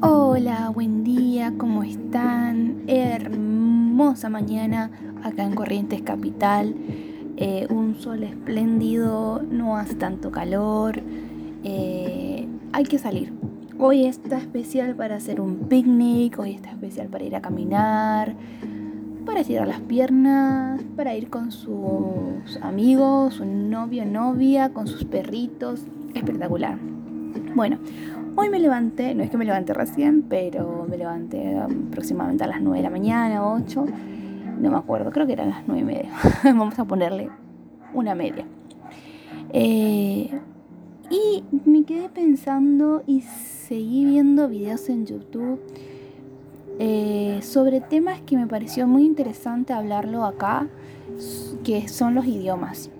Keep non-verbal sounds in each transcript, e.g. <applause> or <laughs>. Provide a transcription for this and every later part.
Hola, buen día, ¿cómo están? Hermosa mañana acá en Corrientes Capital. Eh, un sol espléndido, no hace tanto calor. Eh, hay que salir. Hoy está especial para hacer un picnic, hoy está especial para ir a caminar, para estirar las piernas, para ir con sus amigos, su novio, novia, con sus perritos. Espectacular. Bueno, hoy me levanté, no es que me levanté recién, pero me levanté aproximadamente a las 9 de la mañana, 8. No me acuerdo, creo que eran las 9 y media. <laughs> Vamos a ponerle una media. Eh, y me quedé pensando y seguí viendo videos en YouTube eh, sobre temas que me pareció muy interesante hablarlo acá, que son los idiomas.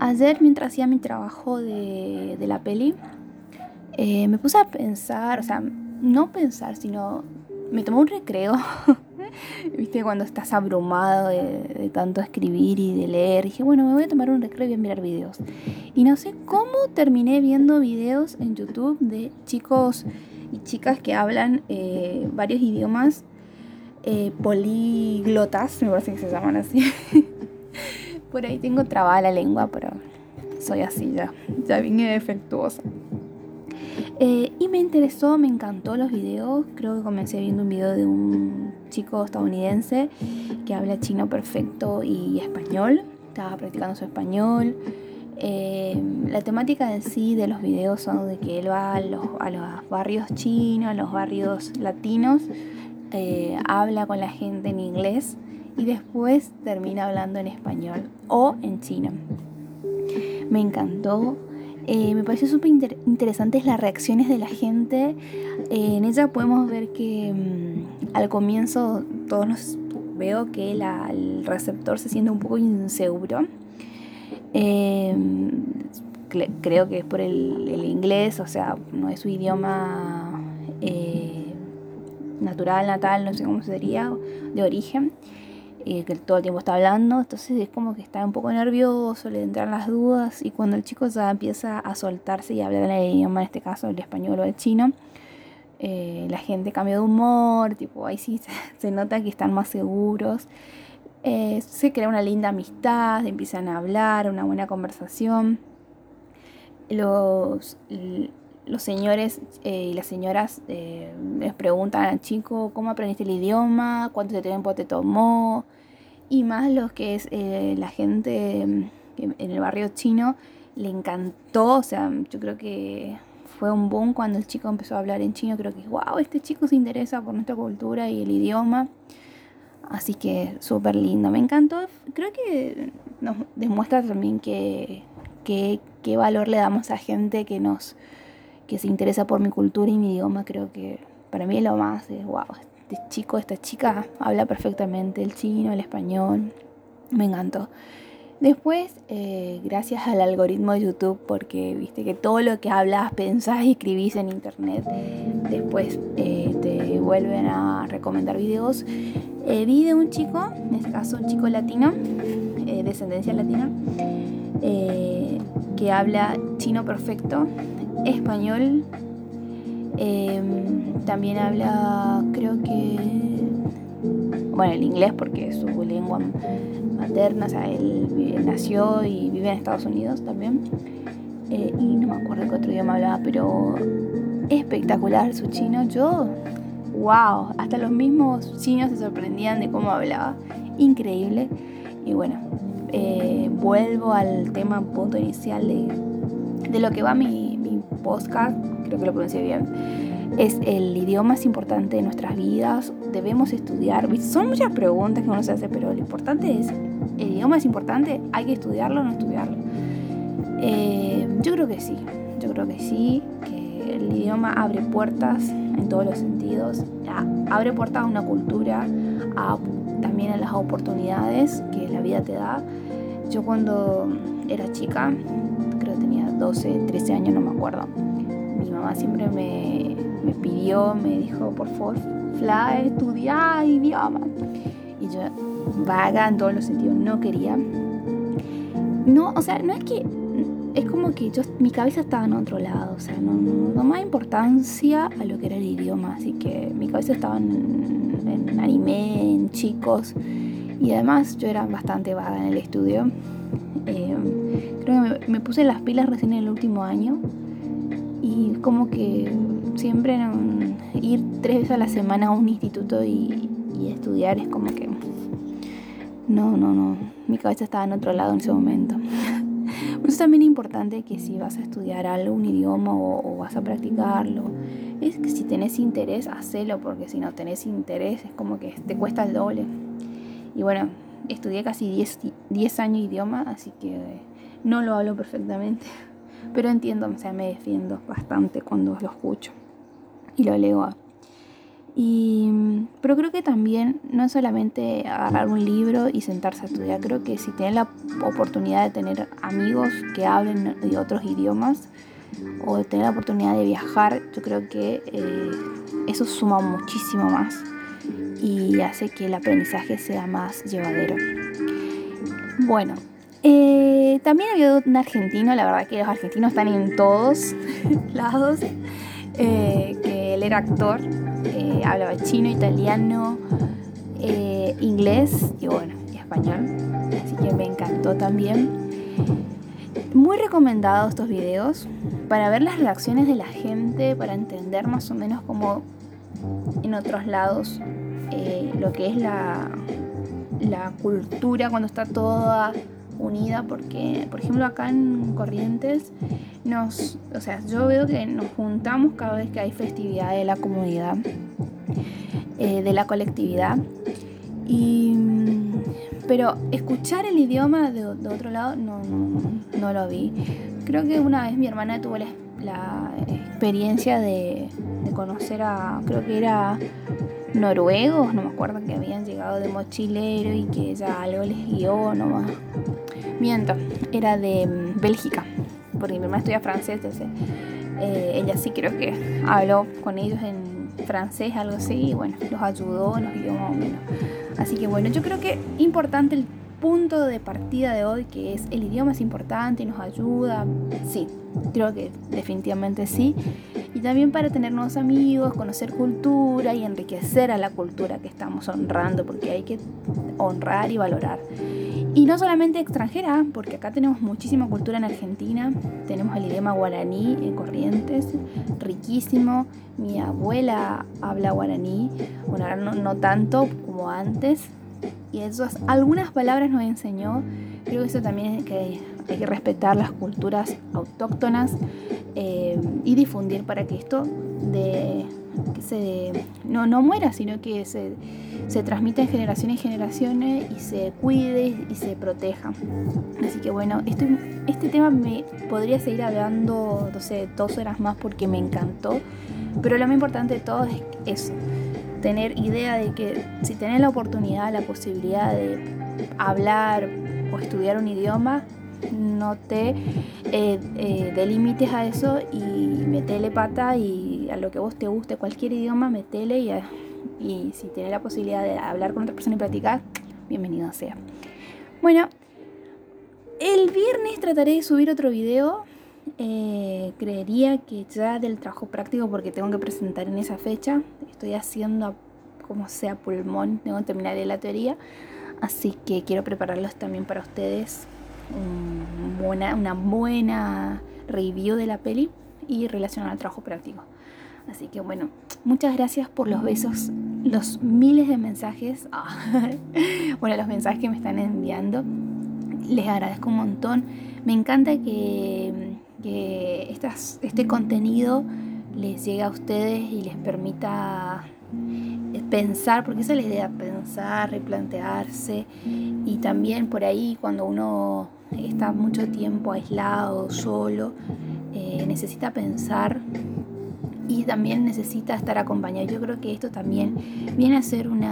Ayer mientras hacía mi trabajo de, la peli, eh, me puse a pensar, o sea, no pensar, sino me tomé un recreo. <laughs> Viste, cuando estás abrumado de, tanto escribir y de leer, dije, bueno, me voy a tomar un recreo y voy a mirar videos. Y no sé cómo terminé viendo videos en YouTube de chicos y chicas que hablan eh, varios idiomas eh, políglotas, me parece que se llaman así. <laughs> Por ahí tengo trabada la lengua, pero soy así ya, ya vine defectuosa. Eh, y me interesó, me encantó los videos. Creo que comencé viendo un video de un chico estadounidense que habla chino perfecto y español. Estaba practicando su español. Eh, la temática en sí de los videos son de que él va a los, barrios chinos, a los barrios latinos, eh, habla con la gente en inglés y después termina hablando en español o en chino. Me encantó, eh, me pareció súper interesantes las reacciones de la gente. en ella podemos ver que mm, al comienzo todos nos veo que el receptor se siente un poco inseguro Em, creo que es por el, inglés, o sea, no es su idioma eh, natural, natal, no sé cómo sería, de origen, eh, que todo el tiempo está hablando, entonces es como que está un poco nervioso, le entran las dudas, y cuando el chico ya empieza a soltarse y a hablar el idioma, en este caso el español o el chino, eh, la gente cambia de humor, tipo, ahí sí <laughs> se nota que están más seguros. Eh, se crea una linda amistad, empiezan a hablar, una buena conversación. Los, los señores eh, y las señoras eh, les preguntan al chico cómo aprendiste el idioma, cuánto tiempo te tomó, y más los que es la gente en el barrio chino le encantó, o sea, yo creo que fue un boom cuando el chico empezó a hablar en chino, creo que, wow, este chico se interesa por nuestra cultura y el idioma. Así que súper lindo, me encantó. Creo que nos demuestra también que, qué valor le damos a gente que nos que se interesa por mi cultura y mi idioma. Creo que para mí lo más es, wow, este chico, esta chica habla perfectamente el chino, el español. Me encantó. Después, eh, gracias al algoritmo de YouTube, porque viste que todo lo que hablas, pensás y escribís en internet, después eh, te vuelven a recomendar videos. Eh, vi de un chico, en este caso un chico latino, descendencia latina, que habla chino perfecto, español, también habla, creo que, bueno, el inglés porque es su lengua materna, o sea, él, nació y vive en Estados Unidos también. Eh, y no me acuerdo qué otro idioma hablaba, pero espectacular su chino. Yo, wow, hasta los mismos chinos se sorprendían de cómo hablaba. Increíble. Y bueno, eh, vuelvo al tema punto inicial de, de lo que va mi, mi podcast, creo que lo pronuncié bien es el idioma más importante de nuestras vidas, debemos estudiar. Son muchas preguntas que uno se hace, pero lo importante es, ¿el idioma es importante? ¿Hay que estudiarlo o no estudiarlo? Eh, yo creo que sí, yo creo que sí, el idioma abre puertas en todos los sentidos, abre puertas a una cultura, también a las oportunidades que la vida te da. Yo cuando era chica, creo que tenía 12, 13 años, no me acuerdo, mi mamá siempre me, me pidió, me dijo, por favor, Fla, estudia idioma. Y yo vaga en todos los sentidos, no quería. No, o sea, no es que es como que yo, mi cabeza estaba en otro lado, o sea, no, no, más importancia a lo que era el idioma, así que mi cabeza estaba en, anime, en chicos, y además yo era bastante vaga en el estudio. Eh, creo que me, puse las pilas recién en el último año, y como que siempre ir tres veces a la semana a un instituto y estudiar es como que no, no, no. Mi cabeza estaba en otro lado en ese momento. Por eso también es importante que si vas a estudiar algún idioma o, vas a practicarlo, es que si tenés interés, hacelo, porque si no tenés interés es como que te cuesta el doble. Y bueno, estudié casi 10, años idioma, así que no lo hablo perfectamente. <laughs> Pero entiendo, o sea, me defiendo bastante cuando lo escucho y lo leo. Pero creo que también no es solamente agarrar un libro y sentarse a estudiar, creo que si tienes la oportunidad de tener amigos que hablen de otros idiomas o de tener la oportunidad de viajar, yo creo que eh, eso suma muchísimo más y hace que el aprendizaje sea más llevadero. Bueno, eh, también había un argentino, la verdad que los argentinos están en todos <laughs> lados, eh, que él era actor hablaba chino, italiano, eh, inglés y bueno, español. Así que me encantó también. Muy recomendados estos videos para ver las reacciones de la gente, para entender más o menos cómo en otros lados eh, lo que es la, la cultura cuando está toda unida porque, por ejemplo, acá en Corrientes, nos, o sea, yo veo que nos juntamos cada vez que hay festividad de la comunidad, eh, de la colectividad. Y, pero escuchar el idioma de, otro lado no, no, lo vi. Creo que una vez mi hermana tuvo la, experiencia de, de conocer a, creo que era noruegos, no me acuerdo, que habían llegado de mochilero y que ella algo les guió, no Miento, era de mm, Bélgica, porque mi mamá estudia francés, entonces eh, ella sí creo que habló con ellos en francés, algo así, y bueno, los ayudó, nos guió más o menos. Así que bueno, yo creo que importante el punto de partida de hoy, que es el idioma es importante y nos ayuda, sí, creo que definitivamente sí. Y también para tener nuevos amigos, conocer cultura y enriquecer a la cultura que estamos honrando, porque hay que honrar y valorar. Y no solamente extranjera, porque acá tenemos muchísima cultura en Argentina. Tenemos el idioma guaraní en Corrientes, riquísimo. Mi abuela habla guaraní, bueno, ahora no, tanto como antes. Y esas algunas palabras nos enseñó. Creo que eso también es que hay que respetar las culturas autóctonas eh, y difundir para que esto de, que se, no, no muera, sino que se, se transmita en generaciones y generaciones y se cuide y se proteja. Así que bueno, este, este tema me podría seguir hablando, no sé, dos horas más porque me encantó, pero lo más importante de todo es, es tener idea de que si tenés la oportunidad, la posibilidad de hablar o estudiar un idioma, no te eh, eh, delimites a eso y metele pata y a lo que vos te guste, cualquier idioma, metele y, y si tienes la posibilidad de hablar con otra persona y platicar, bienvenido sea. Bueno, el viernes trataré de subir otro video. Eh, creería que ya del trabajo práctico porque tengo que presentar en esa fecha. Estoy haciendo como sea pulmón, tengo que terminar la teoría. Así que quiero prepararlos también para ustedes una buena review de la peli y relacionada al trabajo práctico. Así que bueno, muchas gracias por los besos, los miles de mensajes, <laughs> bueno, los mensajes que me están enviando. Les agradezco un montón. Me encanta que, que este contenido les llegue a ustedes y les permita pensar, porque esa es la idea, pensar, replantearse y también por ahí cuando uno está mucho tiempo aislado, solo, eh, necesita pensar y también necesita estar acompañado. Yo creo que esto también viene a ser un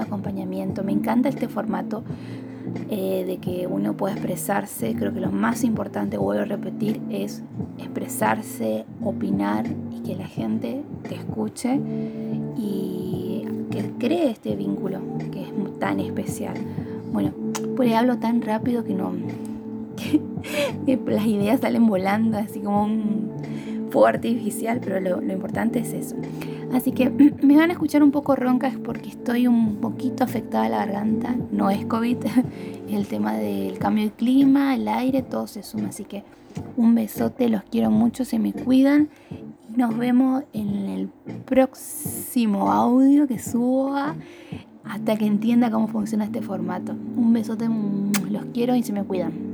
acompañamiento. Me encanta este formato eh, de que uno pueda expresarse. Creo que lo más importante, vuelvo a repetir, es expresarse, opinar y que la gente te escuche y que cree este vínculo que es tan especial. Bueno, por ahí hablo tan rápido que no. <laughs> las ideas salen volando, así como un fuego artificial, pero lo, importante es eso. Así que <clears throat> me van a escuchar un poco roncas porque estoy un poquito afectada a la garganta. No es COVID, <laughs> el tema del cambio de clima, el aire, todo se suma. Así que un besote, los quiero mucho, se me cuidan. Y nos vemos en el próximo audio que suba hasta que entienda cómo funciona este formato. Un besote, los quiero y se me cuidan.